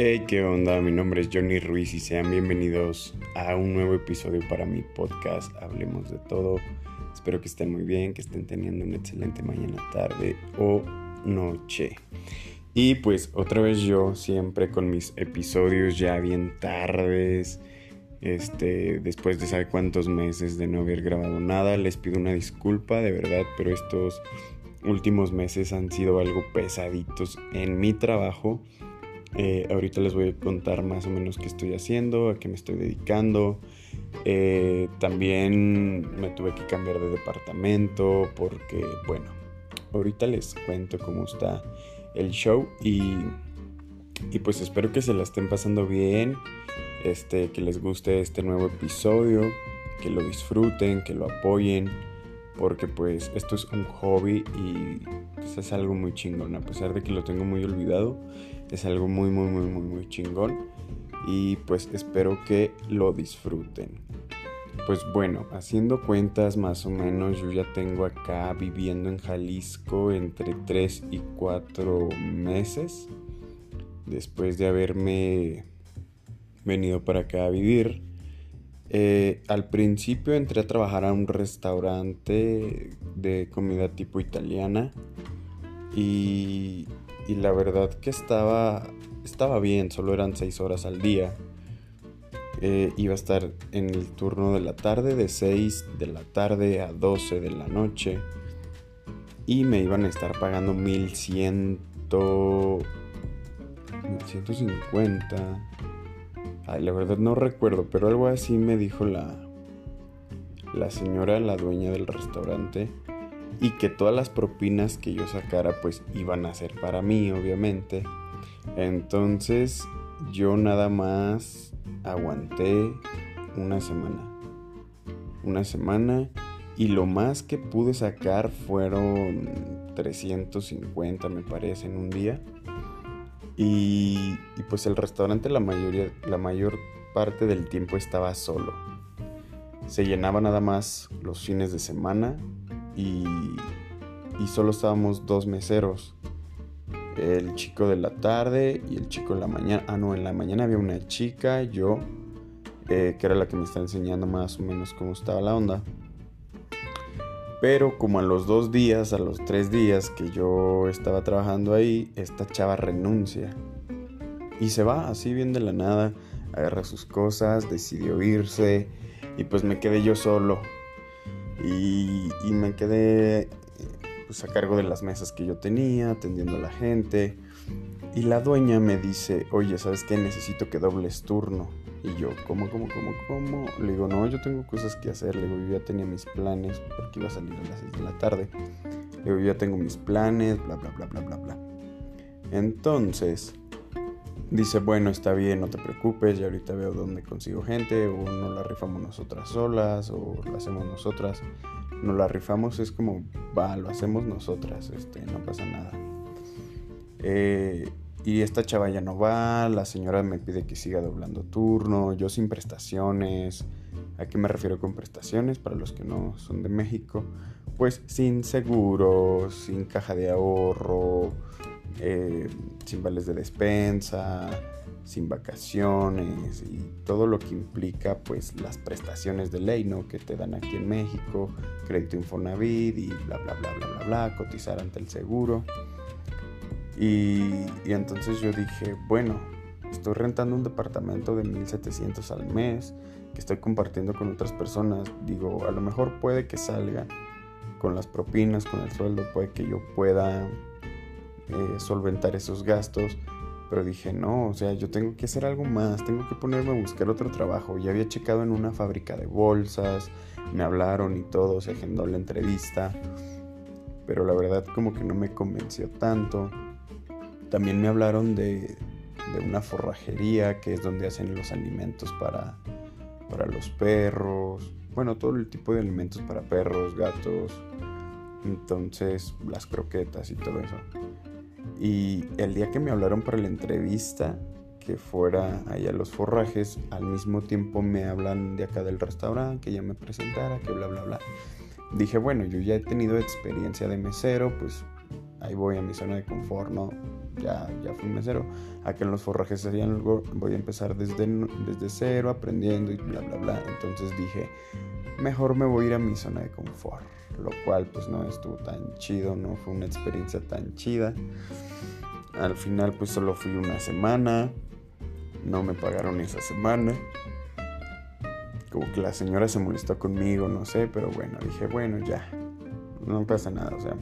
Hey, ¿qué onda? Mi nombre es Johnny Ruiz y sean bienvenidos a un nuevo episodio para mi podcast Hablemos de todo. Espero que estén muy bien, que estén teniendo una excelente mañana, tarde o noche. Y pues otra vez yo siempre con mis episodios ya bien tardes. Este, después de saber cuántos meses de no haber grabado nada, les pido una disculpa de verdad, pero estos últimos meses han sido algo pesaditos en mi trabajo. Eh, ahorita les voy a contar más o menos qué estoy haciendo, a qué me estoy dedicando. Eh, también me tuve que cambiar de departamento porque, bueno, ahorita les cuento cómo está el show y, y pues espero que se la estén pasando bien, este, que les guste este nuevo episodio, que lo disfruten, que lo apoyen porque pues esto es un hobby y pues, es algo muy chingón, a pesar de que lo tengo muy olvidado, es algo muy muy muy muy muy chingón y pues espero que lo disfruten. Pues bueno, haciendo cuentas más o menos, yo ya tengo acá viviendo en Jalisco entre 3 y 4 meses. Después de haberme venido para acá a vivir. Eh, al principio entré a trabajar a un restaurante de comida tipo italiana y, y la verdad que estaba, estaba bien, solo eran 6 horas al día. Eh, iba a estar en el turno de la tarde, de 6 de la tarde a 12 de la noche. Y me iban a estar pagando 1100, 1150 Ay, la verdad no recuerdo, pero algo así me dijo la, la señora, la dueña del restaurante, y que todas las propinas que yo sacara pues iban a ser para mí, obviamente. Entonces yo nada más aguanté una semana. Una semana y lo más que pude sacar fueron 350 me parece en un día. Y, pues el restaurante la, mayoría, la mayor parte del tiempo estaba solo. Se llenaba nada más los fines de semana y, solo estábamos dos meseros. El chico de la tarde y el chico de la mañana. Ah, no, en la mañana había una chica, yo, eh, que era la que me está enseñando más o menos cómo estaba la onda. Pero como a los dos días, a los tres días que yo estaba trabajando ahí, esta chava renuncia. Y se va así bien de la nada, agarra sus cosas, decidió irse y pues me quedé yo solo. Y, me quedé pues, a cargo de las mesas que yo tenía, atendiendo a la gente. Y la dueña me dice, oye, ¿sabes qué? Necesito que dobles turno. Y yo, ¿cómo, cómo, cómo, cómo? Le digo, no, yo tengo cosas que hacer. Le digo, yo ya tenía mis planes porque iba a salir a las 6 de la tarde. Le digo, yo ya tengo mis planes, bla, bla, bla, bla, bla, bla. Entonces, dice, bueno, está bien, no te preocupes, ya ahorita veo dónde consigo gente, o no la rifamos nosotras solas, o lo hacemos nosotras. No la rifamos, es como, va, lo hacemos nosotras, este, no pasa nada. Eh, y esta chava ya no va, la señora me pide que siga doblando turno, yo sin prestaciones. ¿A qué me refiero con prestaciones? Para los que no son de México, pues sin seguro, sin caja de ahorro, eh, sin vales de despensa, sin vacaciones y todo lo que implica pues las prestaciones de ley, ¿no? Que te dan aquí en México, crédito Infonavit y bla bla bla bla bla bla, cotizar ante el seguro. Y, entonces yo dije, bueno, estoy rentando un departamento de 1700 al mes que estoy compartiendo con otras personas. Digo, a lo mejor puede que salga con las propinas, con el sueldo, puede que yo pueda eh, solventar esos gastos. Pero dije, no, o sea, yo tengo que hacer algo más, tengo que ponerme a buscar otro trabajo. Ya había checado en una fábrica de bolsas, me hablaron y todo, se agendó la entrevista. Pero la verdad como que no me convenció tanto. También me hablaron de, una forrajería que es donde hacen los alimentos para, para los perros. Bueno, todo el tipo de alimentos para perros, gatos. Entonces, las croquetas y todo eso. Y el día que me hablaron para la entrevista, que fuera allá los forrajes, al mismo tiempo me hablan de acá del restaurante, que ya me presentara, que bla, bla, bla. Dije, bueno, yo ya he tenido experiencia de mesero, pues ahí voy a mi zona de confort, ¿no? ya, ya fui mesero, a que en los forrajes hacían algo, voy a empezar desde, desde cero, aprendiendo y bla, bla, bla. Entonces dije, mejor me voy a ir a mi zona de confort, lo cual pues no estuvo tan chido, no fue una experiencia tan chida. Al final pues solo fui una semana, no me pagaron esa semana. Como que la señora se molestó conmigo, no sé, pero bueno, dije, bueno, ya, no pasa nada, o sea.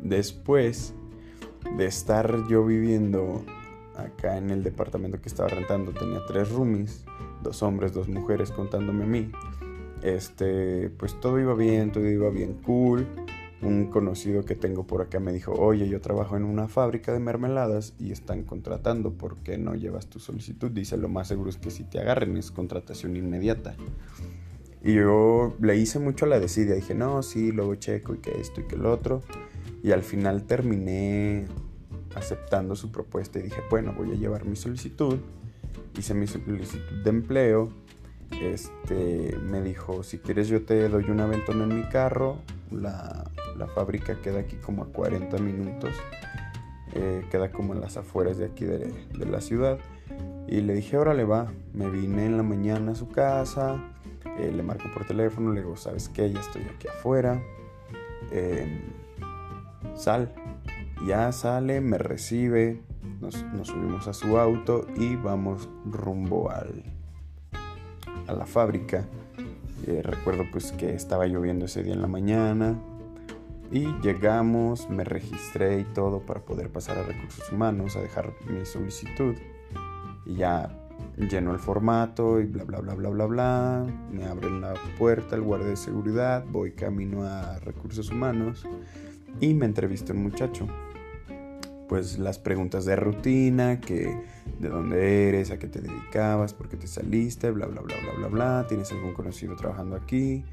Después de estar yo viviendo acá en el departamento que estaba rentando, tenía tres roomies, dos hombres, dos mujeres contándome a mí. Este, pues todo iba bien, todo iba bien cool un conocido que tengo por acá me dijo, oye, yo trabajo en una fábrica de mermeladas y están contratando, ¿por qué no llevas tu solicitud? Dice, lo más seguro es que si te agarren es contratación inmediata. Y yo le hice mucho la desidia, dije, no, sí, luego checo y que esto y que lo otro. Y al final terminé aceptando su propuesta y dije, bueno, voy a llevar mi solicitud. Hice mi solicitud de empleo. Este, me dijo, si quieres yo te doy un aventón en mi carro. La, la fábrica queda aquí como a 40 minutos. Eh, queda como en las afueras de aquí de, la ciudad. Y le dije, órale va. Me vine en la mañana a su casa. Eh, le marco por teléfono. Le digo, ¿sabes qué? Ya estoy aquí afuera. Em, sal. Ya sale, me recibe. Nos, subimos a su auto y vamos rumbo al, a la fábrica. Eh, recuerdo pues que estaba lloviendo ese día en la mañana, y llegamos, me registré y todo para poder pasar a recursos humanos, a dejar mi solicitud. Y ya lleno el formato y bla, bla, bla, bla, bla, bla. Me abren la puerta el guardia de seguridad, voy camino a recursos humanos y me entrevista un muchacho. Pues las preguntas de rutina, que de dónde eres, a qué te dedicabas, por qué te saliste, bla, bla, bla, bla, bla, bla. ¿Tienes algún conocido trabajando aquí?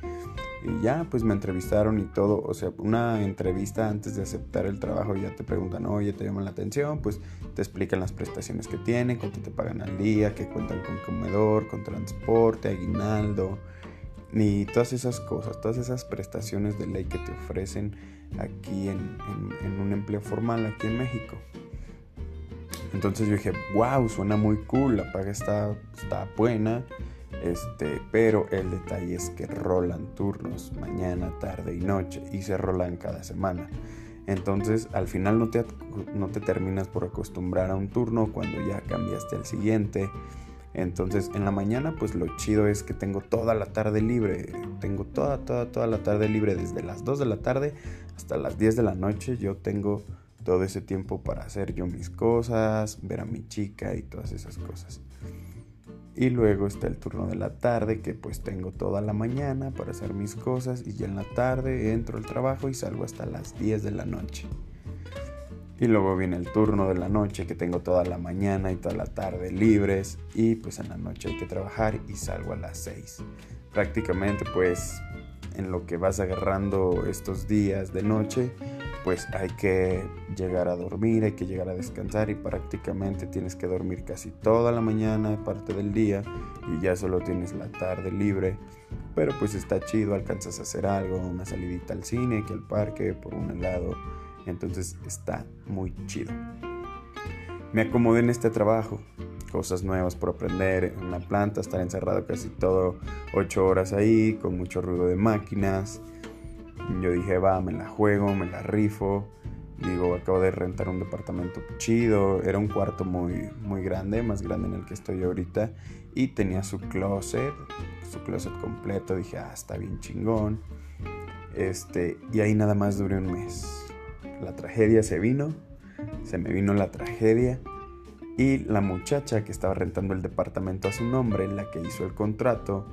Y ya, pues me entrevistaron y todo. O sea, una entrevista antes de aceptar el trabajo ya te preguntan, oye, te llaman la atención, pues te explican las prestaciones que tienen, cuánto te pagan al día, que cuentan con comedor, con transporte, aguinaldo, y todas esas cosas, todas esas prestaciones de ley que te ofrecen aquí en, en un empleo formal aquí en México. Entonces yo dije, wow, suena muy cool, la paga está, está buena este, pero el detalle es que rolan turnos mañana, tarde y noche y se rolan cada semana. Entonces al final no te, no te terminas por acostumbrar a un turno cuando ya cambiaste al siguiente. Entonces en la mañana pues lo chido es que tengo toda la tarde libre. Tengo toda, toda, toda la tarde libre desde las 2 de la tarde hasta las 10 de la noche. Yo tengo todo ese tiempo para hacer yo mis cosas, ver a mi chica y todas esas cosas. Y luego está el turno de la tarde, que pues tengo toda la mañana para hacer mis cosas y ya en la tarde entro al trabajo y salgo hasta las 10 de la noche. Y luego viene el turno de la noche, que tengo toda la mañana y toda la tarde libres y pues en la noche hay que trabajar y salgo a las 6. Prácticamente pues en lo que vas agarrando estos días de noche, pues hay que llegar a dormir, hay que llegar a descansar y prácticamente tienes que dormir casi toda la mañana, parte del día y ya solo tienes la tarde libre. Pero pues está chido, alcanzas a hacer algo, una salidita al cine, que al parque, por un helado. Entonces está muy chido. Me acomodé en este trabajo, cosas nuevas por aprender en una planta, estar encerrado casi todo ocho horas ahí, con mucho ruido de máquinas yo dije, va, me la juego, me la rifo. Digo, acabo de rentar un departamento chido. Era un cuarto muy, muy grande, más grande en el que estoy ahorita. Y tenía su closet, su closet completo. Dije, ah, está bien chingón. Este, y ahí nada más duré un mes. La tragedia se vino, se me vino la tragedia. Y la muchacha que estaba rentando el departamento a su nombre, la que hizo el contrato,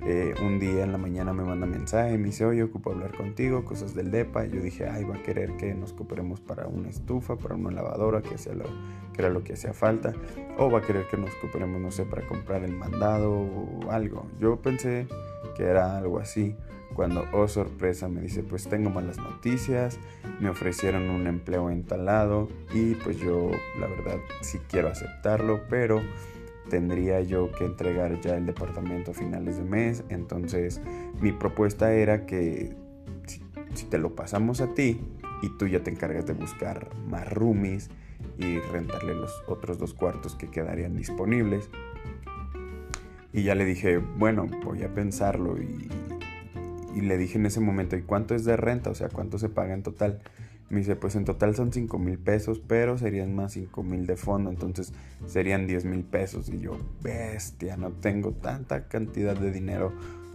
eh, un día en la mañana me manda mensaje, me dice, oye, ocupo hablar contigo, cosas del DEPA. Y yo dije, ay, va a querer que nos cooperemos para una estufa, para una lavadora, que, sea lo, que era lo que hacía falta. O va a querer que nos cooperemos, no sé, para comprar el mandado o algo. Yo pensé que era algo así. Cuando, oh sorpresa, me dice, pues tengo malas noticias, me ofrecieron un empleo entalado y pues yo la verdad sí quiero aceptarlo, pero tendría yo que entregar ya el departamento a finales de mes. Entonces mi propuesta era que si, te lo pasamos a ti, y tú ya te encargas de buscar más roomies y rentarle los otros dos cuartos que quedarían disponibles. Y ya le dije, bueno, voy a pensarlo y, y le dije en ese momento, ¿y cuánto es de renta? O sea, ¿cuánto se paga en total? Me dice, pues en total son 5 mil pesos, pero serían más 5 mil de fondo, entonces serían 10 mil pesos. Y yo, bestia, no tengo tanta cantidad de dinero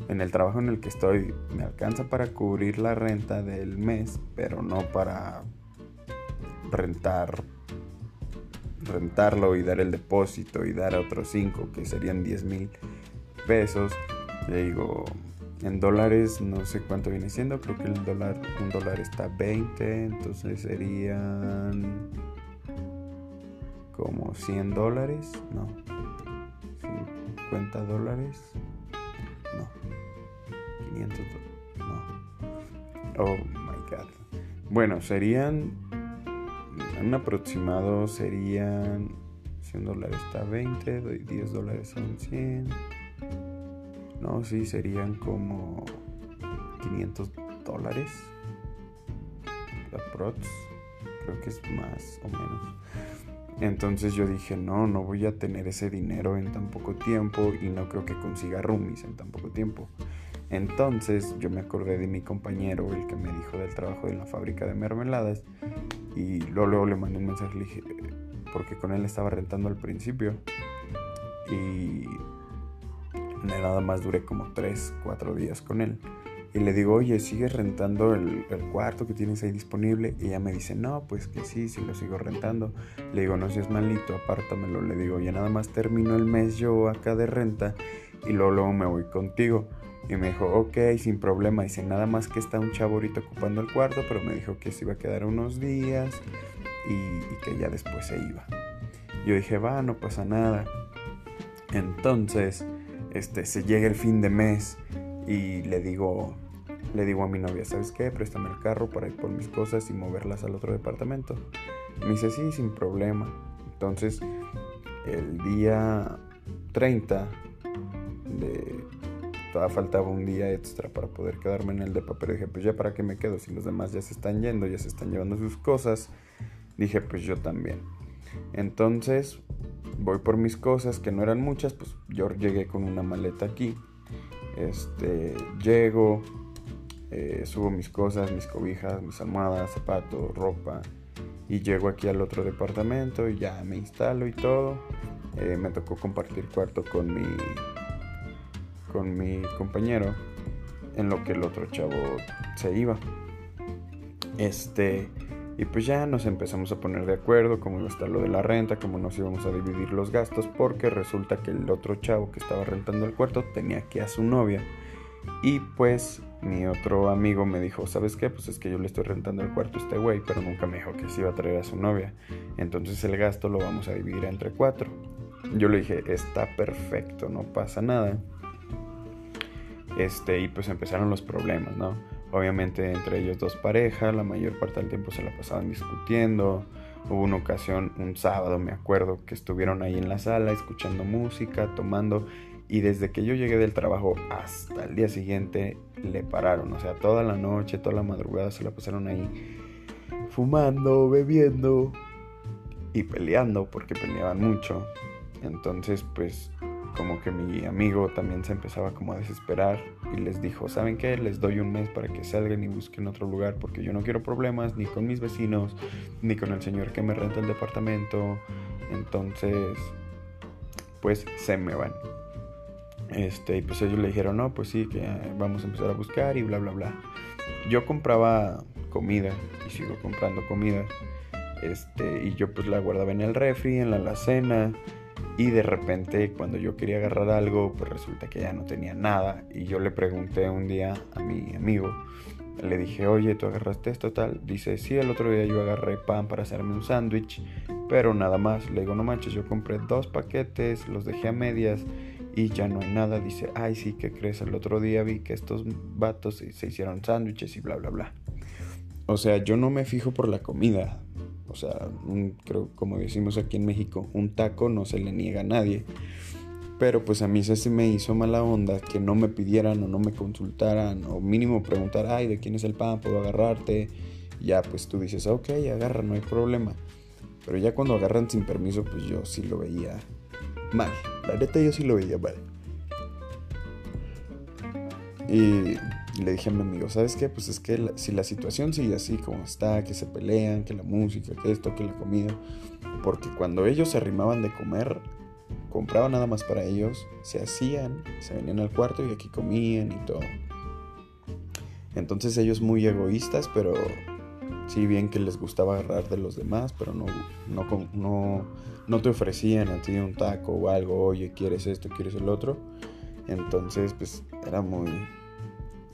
en el trabajo en el que estoy. Me alcanza para cubrir la renta del mes, pero no para rentar rentarlo y dar el depósito y dar otros 5 que serían 10 mil pesos le digo en dólares no sé cuánto viene siendo, creo que el dólar, un dólar está 20, entonces serían como 100 dólares, no, 50 dólares, no, 500 no, oh my god. Bueno, serían, un aproximado serían, si un dólar está 20, 10 dólares son 100. No, sí, serían como 500 dólares. La prots, creo que es más o menos. Entonces yo dije, no, no voy a tener ese dinero en tan poco tiempo y no creo que consiga roomies en tan poco tiempo. Entonces yo me acordé de mi compañero, el que me dijo del trabajo en la fábrica de mermeladas, y luego, le mandé un mensaje, dije, porque con él estaba rentando al principio. Y nada más duré como 3, 4 días con él. Y le digo, oye, ¿sigues rentando el, cuarto que tienes ahí disponible? Y ella me dice, no, pues que sí, sí lo sigo rentando. Le digo, no seas malito, apártamelo. Le digo, ya nada más termino el mes yo acá de renta y luego, luego me voy contigo. Y me dijo, ok, sin problema. Dice, nada más que está un chavo ahorita ocupando el cuarto, pero me dijo que se iba a quedar unos días y, y que ya después se iba. Yo dije, va, no pasa nada. Entonces este, se llega el fin de mes y le digo, le digo a mi novia, ¿sabes qué? Préstame el carro para ir por mis cosas y moverlas al otro departamento. Me dice, sí, sin problema. Entonces, el día 30 de... Todavía faltaba un día extra para poder quedarme en el depa, pero dije, pues ya para qué me quedo si los demás ya se están yendo, ya se están llevando sus cosas. Dije, pues yo también. Entonces, voy por mis cosas, que no eran muchas, pues yo llegué con una maleta aquí. Este, llego, eh, subo mis cosas, mis cobijas, mis almohadas, zapatos, ropa. Y llego aquí al otro departamento y ya me instalo y todo. Eh, me tocó compartir cuarto con mi, con mi compañero en lo que el otro chavo se iba. Este, y pues ya nos empezamos a poner de acuerdo cómo iba a estar lo de la renta, cómo nos íbamos a dividir los gastos, porque resulta que el otro chavo que estaba rentando el cuarto tenía aquí a su novia. Y pues mi otro amigo me dijo, ¿sabes qué? Pues es que yo le estoy rentando el cuarto a este güey, pero nunca me dijo que se iba a traer a su novia. Entonces el gasto lo vamos a dividir entre cuatro. Yo le dije, está perfecto, no pasa nada. Este, y pues empezaron los problemas, ¿no? Obviamente entre ellos dos parejas, la mayor parte del tiempo se la pasaban discutiendo. Hubo una ocasión, un sábado me acuerdo, que estuvieron ahí en la sala escuchando música, tomando y desde que yo llegué del trabajo hasta el día siguiente le pararon, o sea, toda la noche, toda la madrugada se la pasaron ahí fumando, bebiendo y peleando porque peleaban mucho. Entonces, pues como que mi amigo también se empezaba como a desesperar y les dijo, ¿saben qué? Les doy un mes para que salgan y busquen otro lugar porque yo no quiero problemas ni con mis vecinos, ni con el señor que me renta el departamento. Entonces, pues se me van. Este, y pues ellos le dijeron, no, pues sí, que vamos a empezar a buscar y bla, bla, bla. Yo compraba comida y sigo comprando comida. Este, y yo pues la guardaba en el refri, en la alacena y de repente cuando yo quería agarrar algo, pues resulta que ya no tenía nada. Y yo le pregunté un día a mi amigo, le dije, oye, ¿tú agarraste esto tal? Dice, sí, el otro día yo agarré pan para hacerme un sándwich, pero nada más. Le digo, no manches, yo compré dos paquetes, los dejé a medias y ya no hay nada. Dice, ay, sí, ¿qué crees? El otro día vi que estos vatos se hicieron sándwiches y bla, bla, bla. O sea, yo no me fijo por la comida. O sea, creo, como decimos aquí en México, un taco no se le niega a nadie. Pero pues a mí se me hizo mala onda que no me pidieran o no me consultaran o mínimo preguntar, ay, ¿de quién es el pan? ¿Puedo agarrarte? ya pues tú dices, ok, agarra, no hay problema. Pero ya cuando agarran sin permiso, pues yo sí lo veía mal. La neta yo sí lo veía mal. Y le dije a mi amigo, ¿sabes qué? Pues es que si la situación sigue así como está, que se pelean, que la música, que esto, que la comida, porque cuando ellos se arrimaban de comer, compraban nada más para ellos, se hacían, se venían al cuarto y aquí comían y todo. Entonces ellos muy egoístas, pero sí bien que les gustaba agarrar de los demás, pero no, no, no, no te ofrecían a ti un taco o algo, oye, ¿quieres esto? ¿Quieres el otro? Entonces, pues era muy...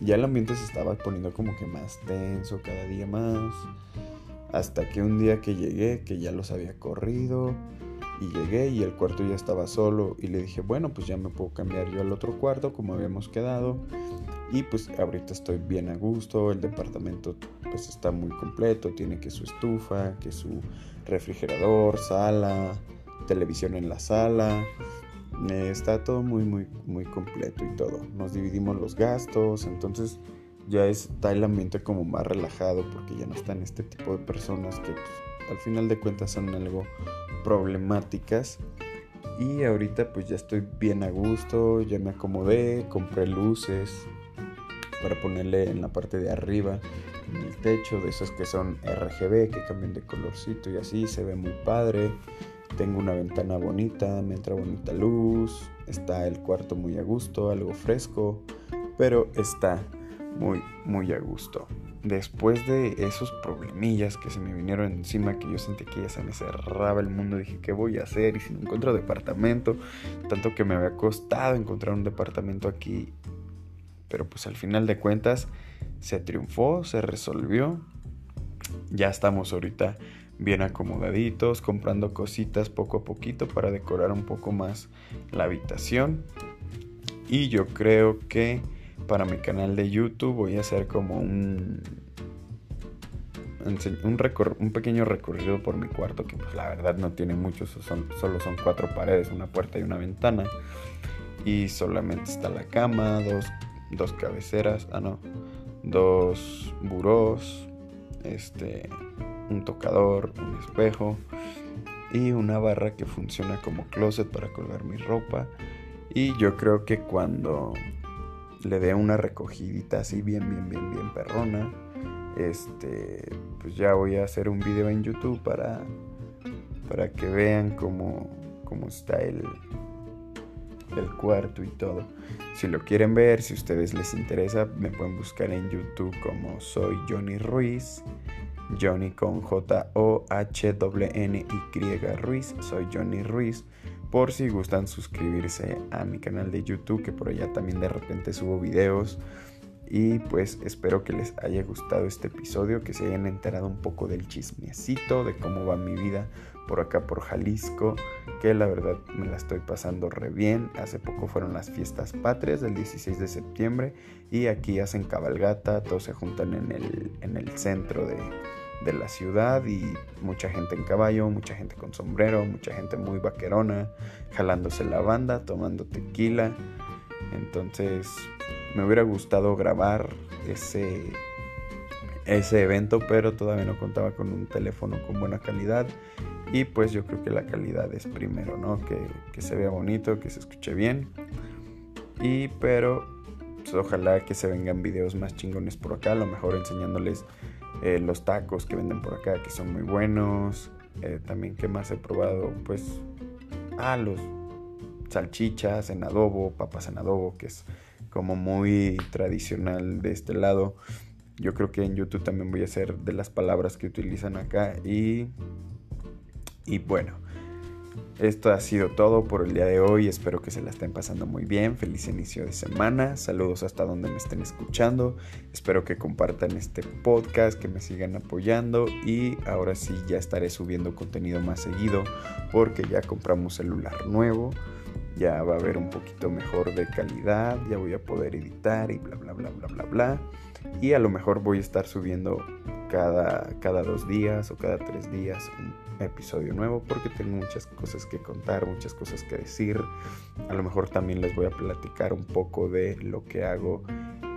Ya el ambiente se estaba poniendo como que más tenso cada día más. Hasta que un día que llegué, que ya los había corrido, y llegué y el cuarto ya estaba solo y le dije, bueno, pues ya me puedo cambiar yo al otro cuarto como habíamos quedado. Y pues ahorita estoy bien a gusto, el departamento pues está muy completo, tiene que su estufa, que su refrigerador, sala, televisión en la sala, está todo muy, muy, muy completo y todo. Nos dividimos los gastos, entonces ya está el ambiente como más relajado porque ya no están este tipo de personas que pues, al final de cuentas son algo problemáticas. Y ahorita pues ya estoy bien a gusto, ya me acomodé, compré luces para ponerle en la parte de arriba, en el techo, de esos que son RGB, que cambian de colorcito y así, se ve muy padre. Tengo una ventana bonita, me entra bonita luz, está el cuarto muy a gusto, algo fresco, pero está muy, muy a gusto. Después de esos problemillas que se me vinieron encima, que yo sentí que ya se me cerraba el mundo, dije, ¿qué voy a hacer? Y si no encuentro departamento, tanto que me había costado encontrar un departamento aquí, pero pues al final de cuentas se triunfó, se resolvió. Ya estamos ahorita bien acomodaditos, comprando cositas poco a poquito para decorar un poco más la habitación. Y yo creo que para mi canal de YouTube voy a hacer como un un, pequeño recorrido por mi cuarto que pues la verdad no tiene mucho, solo son cuatro paredes, una puerta y una ventana y solamente está la cama, dos, dos cabeceras, ah no, dos burós, este, un tocador, un espejo y una barra que funciona como closet para colgar mi ropa. Y yo creo que cuando le dé una recogidita así bien, bien, bien, bien perrona, este, pues ya voy a hacer un video en YouTube para, para que vean cómo, cómo está el, el cuarto y todo. Si lo quieren ver, si a ustedes les interesa, me pueden buscar en YouTube como soy Johnny Ruiz. Johnny con J-O-H-N-Y Ruiz. Soy Johnny Ruiz. Por si gustan suscribirse a mi canal de YouTube, que por allá también de repente subo videos. Y pues espero que les haya gustado este episodio, que se hayan enterado un poco del chismecito, de cómo va mi vida por acá por Jalisco, que la verdad me la estoy pasando re bien. Hace poco fueron las fiestas patrias del 16 de septiembre y aquí hacen cabalgata, todos se juntan en el, en el centro de, de la ciudad y mucha gente en caballo, mucha gente con sombrero, mucha gente muy vaquerona, jalándose la banda, tomando tequila. Entonces me hubiera gustado grabar ese, ese evento, pero todavía no contaba con un teléfono con buena calidad. Y pues yo creo que la calidad es primero, ¿no? Que, que se vea bonito, que se escuche bien. Y pero pues, ojalá que se vengan videos más chingones por acá, a lo mejor enseñándoles eh, los tacos que venden por acá que son muy buenos. Eh, también que más he probado, pues, ah, los salchichas en adobo, papas en adobo, que es como muy tradicional de este lado. Yo creo que en YouTube también voy a hacer de las palabras que utilizan acá y y bueno. Esto ha sido todo por el día de hoy. Espero que se la estén pasando muy bien. Feliz inicio de semana. Saludos hasta donde me estén escuchando. Espero que compartan este podcast, que me sigan apoyando. Y ahora sí ya estaré subiendo contenido más seguido porque ya compramos celular nuevo. Ya va a haber un poquito mejor de calidad. Ya voy a poder editar y bla bla bla bla bla bla. Y a lo mejor voy a estar subiendo cada, cada dos días o cada tres días un episodio nuevo porque tengo muchas cosas que contar, muchas cosas que decir. A lo mejor también les voy a platicar un poco de lo que hago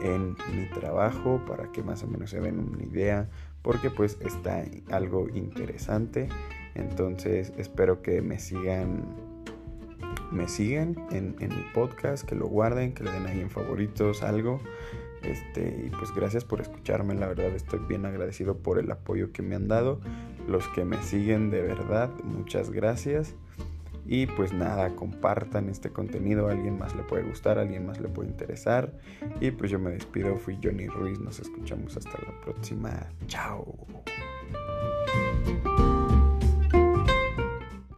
en mi trabajo para que más o menos se den una idea porque pues está algo interesante. Entonces espero que me sigan me siguen en, en mi podcast, que lo guarden, que le den ahí en favoritos, algo. Este, y pues gracias por escucharme, la verdad estoy bien agradecido por el apoyo que me han dado. Los que me siguen de verdad, muchas gracias. Y pues nada, compartan este contenido, alguien más le puede gustar, alguien más le puede interesar. Y pues yo me despido, fui Johnny Ruiz, nos escuchamos hasta la próxima. Chao.